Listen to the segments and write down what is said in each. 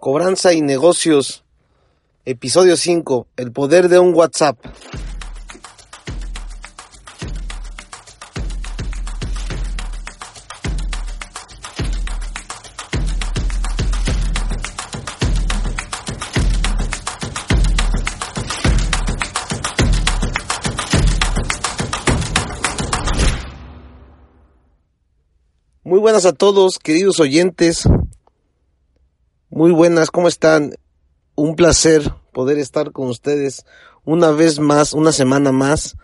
Cobranza y negocios. Episodio 5. El poder de un WhatsApp. Muy buenas a todos, queridos oyentes. Muy buenas, ¿cómo están? Un placer poder estar con ustedes una vez más, una semana más,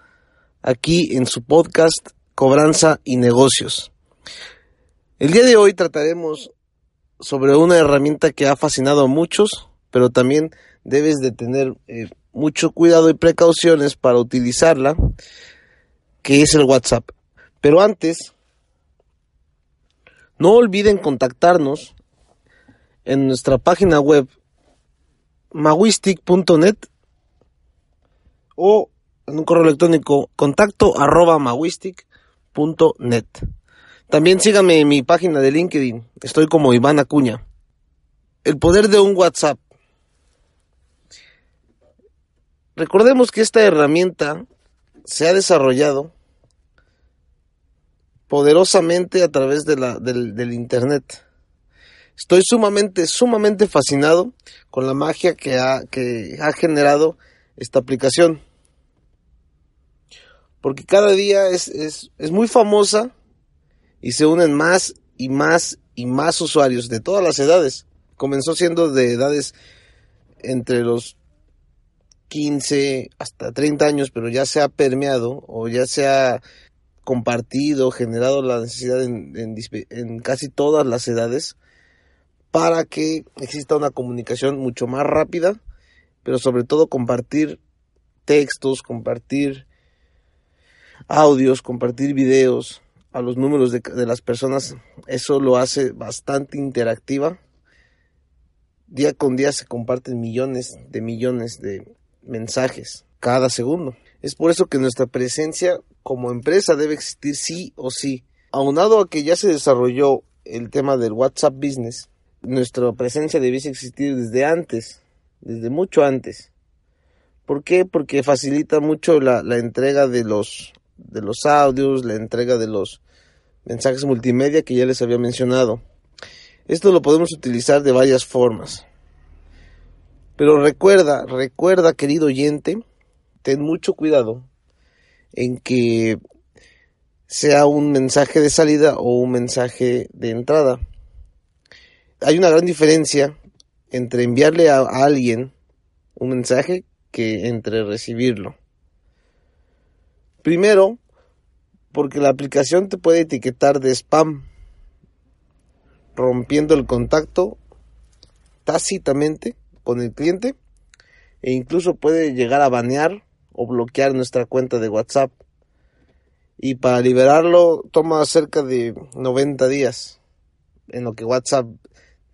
aquí en su podcast Cobranza y Negocios. El día de hoy trataremos sobre una herramienta que ha fascinado a muchos, pero también debes de tener eh, mucho cuidado y precauciones para utilizarla, que es el WhatsApp. Pero antes, no olviden contactarnos en nuestra página web mawistic.net o en un correo electrónico contacto arroba mawistic.net. También síganme en mi página de LinkedIn, estoy como Iván Acuña. El poder de un WhatsApp. Recordemos que esta herramienta se ha desarrollado poderosamente a través de la, del, del Internet. Estoy sumamente, sumamente fascinado con la magia que ha, que ha generado esta aplicación. Porque cada día es, es, es muy famosa y se unen más y más y más usuarios de todas las edades. Comenzó siendo de edades entre los 15 hasta 30 años, pero ya se ha permeado o ya se ha compartido, generado la necesidad en, en, en casi todas las edades para que exista una comunicación mucho más rápida, pero sobre todo compartir textos, compartir audios, compartir videos a los números de, las personas, eso lo hace bastante interactiva. Día con día se comparten millones de millones de mensajes cada segundo. Es por eso que nuestra presencia como empresa debe existir sí o sí. Aunado a que ya se desarrolló el tema del WhatsApp Business, nuestra presencia debiese existir desde antes, desde mucho antes. ¿Por qué? Porque facilita mucho la, entrega de los, de los audios, la entrega de los mensajes multimedia que ya les había mencionado. Esto lo podemos utilizar de varias formas. Pero recuerda, recuerda querido oyente, ten mucho cuidado en que sea un mensaje de salida o un mensaje de entrada hay una gran diferencia entre enviarle a, alguien un mensaje que entre recibirlo. Primero, porque la aplicación te puede etiquetar de spam, rompiendo el contacto tácitamente con el cliente e incluso puede llegar a banear o bloquear nuestra cuenta de WhatsApp. Y para liberarlo toma cerca de 90 días, en lo que WhatsApp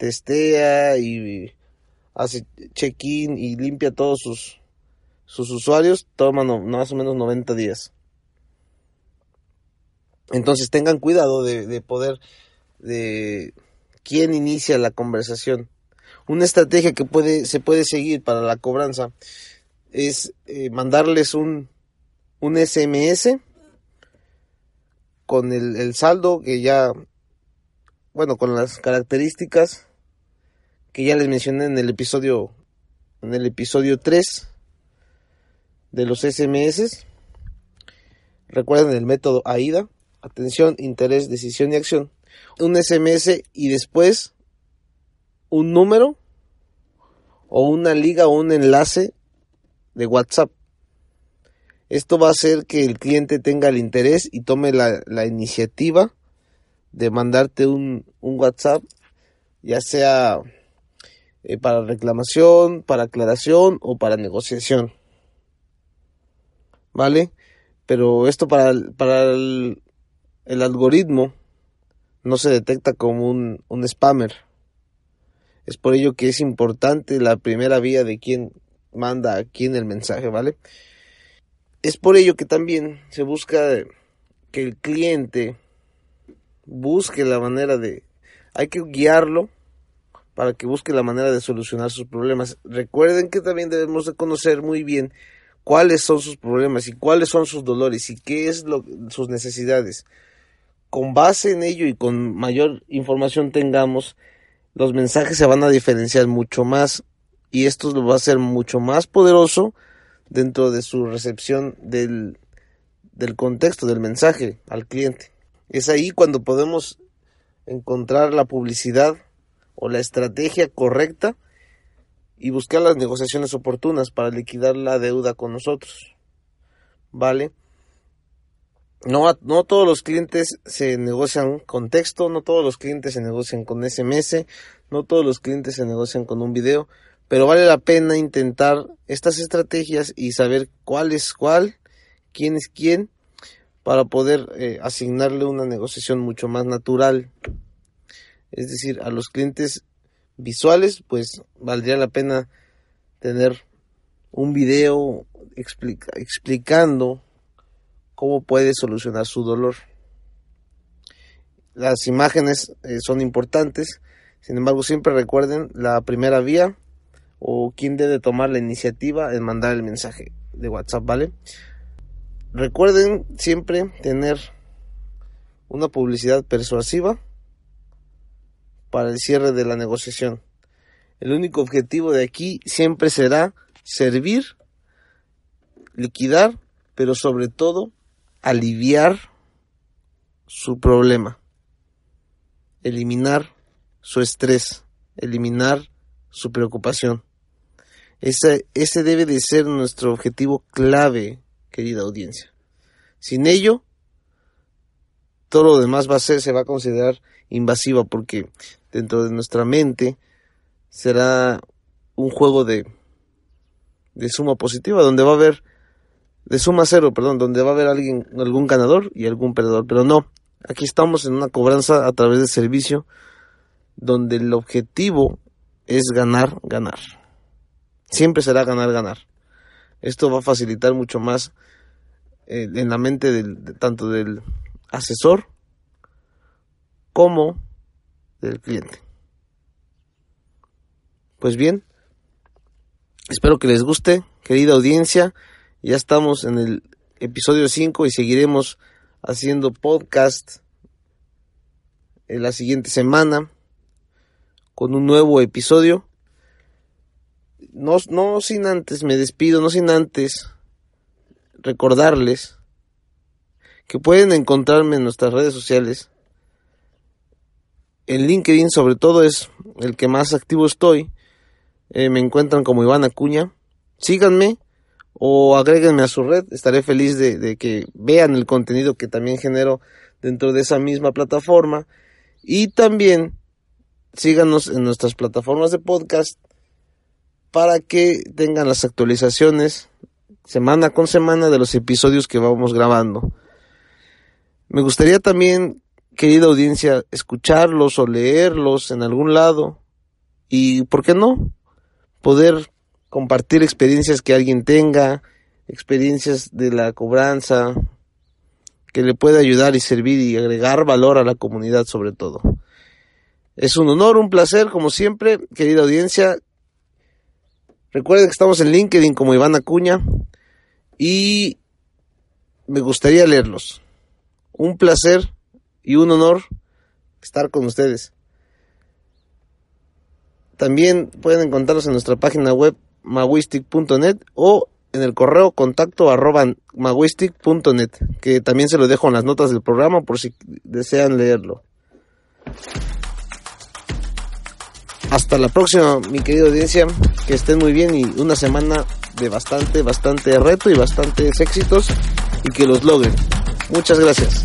testea y hace check-in y limpia todos sus, sus usuarios, toma más o menos 90 días. Entonces tengan cuidado de, de poder, de quién inicia la conversación. Una estrategia que puede, se puede seguir para la cobranza es eh, mandarles un, un SMS con el saldo que ya, bueno, con las características que ya les mencioné en el episodio en el episodio 3 de los SMS. Recuerden el método AIDA, atención, interés, decisión y acción. Un SMS y después un número o una liga o un enlace de WhatsApp. Esto va a hacer que el cliente tenga el interés y tome la, la iniciativa de mandarte un, un WhatsApp, ya sea eh, para reclamación, para aclaración o para negociación. ¿Vale? Pero esto para, el, para el, algoritmo no se detecta como un, un spammer. Es por ello que es importante la primera vía de quién manda a quién el mensaje, ¿vale? Es por ello que también se busca que el cliente busque la manera de... Hay que guiarlo para que busque la manera de solucionar sus problemas. Recuerden que también debemos de conocer muy bien cuáles son sus problemas y cuáles son sus dolores y qué es lo, sus necesidades. Con base en ello y con mayor información tengamos, los mensajes se van a diferenciar mucho más y esto lo va a hacer mucho más poderoso dentro de su recepción del, del contexto del mensaje al cliente. Es ahí cuando podemos encontrar la publicidad o la estrategia correcta y buscar las negociaciones oportunas para liquidar la deuda con nosotros. ¿Vale? No, no todos los clientes se negocian con texto, no todos los clientes se negocian con SMS, no todos los clientes se negocian con un video, pero vale la pena intentar estas estrategias y saber cuál es cuál, quién es quién, para poder eh, asignarle una negociación mucho más natural. Es decir, a los clientes visuales, pues valdría la pena tener un video explicando cómo puede solucionar su dolor. Las imágenes eh, son importantes, sin embargo siempre recuerden la primera vía o quién debe tomar la iniciativa en mandar el mensaje de WhatsApp, ¿vale? Recuerden siempre tener una publicidad persuasiva para el cierre de la negociación. El único objetivo de aquí siempre será servir, liquidar, pero sobre todo aliviar su problema, eliminar su estrés, eliminar su preocupación. Ese, ese debe de ser nuestro objetivo clave, querida audiencia. Sin ello, todo lo demás va a ser, se va a considerar invasiva porque dentro de nuestra mente será un juego de, de suma positiva, donde va a haber, de suma cero, perdón, donde va a haber alguien, algún ganador y algún perdedor. Pero no, aquí estamos en una cobranza a través del servicio, donde el objetivo es ganar, ganar. Siempre será ganar, ganar. Esto va a facilitar mucho más eh, en la mente del, tanto del asesor como del cliente. Pues bien, espero que les guste, querida audiencia. Ya estamos en el episodio 5 y seguiremos haciendo podcast en la siguiente semana con un nuevo episodio. No, no sin antes, me despido, no sin antes recordarles que pueden encontrarme en nuestras redes sociales en LinkedIn sobre todo es el que más activo estoy. Eh, me encuentran como Iván Acuña. Síganme o agréguenme a su red. Estaré feliz de, de, que vean el contenido que también genero dentro de esa misma plataforma. Y también síganos en nuestras plataformas de podcast para que tengan las actualizaciones semana con semana de los episodios que vamos grabando. Me gustaría también querida audiencia, escucharlos o leerlos en algún lado y, ¿por qué no? Poder compartir experiencias que alguien tenga, experiencias de la cobranza, que le pueda ayudar y servir y agregar valor a la comunidad sobre todo. Es un honor, un placer, como siempre, querida audiencia. Recuerden que estamos en LinkedIn como Iván Acuña y me gustaría leerlos. Un placer y un honor estar con ustedes. También pueden encontrarlos en nuestra página web mawistic.net o en el correo contacto arroba que también se lo dejo en las notas del programa por si desean leerlo. Hasta la próxima, mi querida audiencia, que estén muy bien y una semana de bastante, bastante reto y bastantes éxitos y que los logren. Muchas gracias.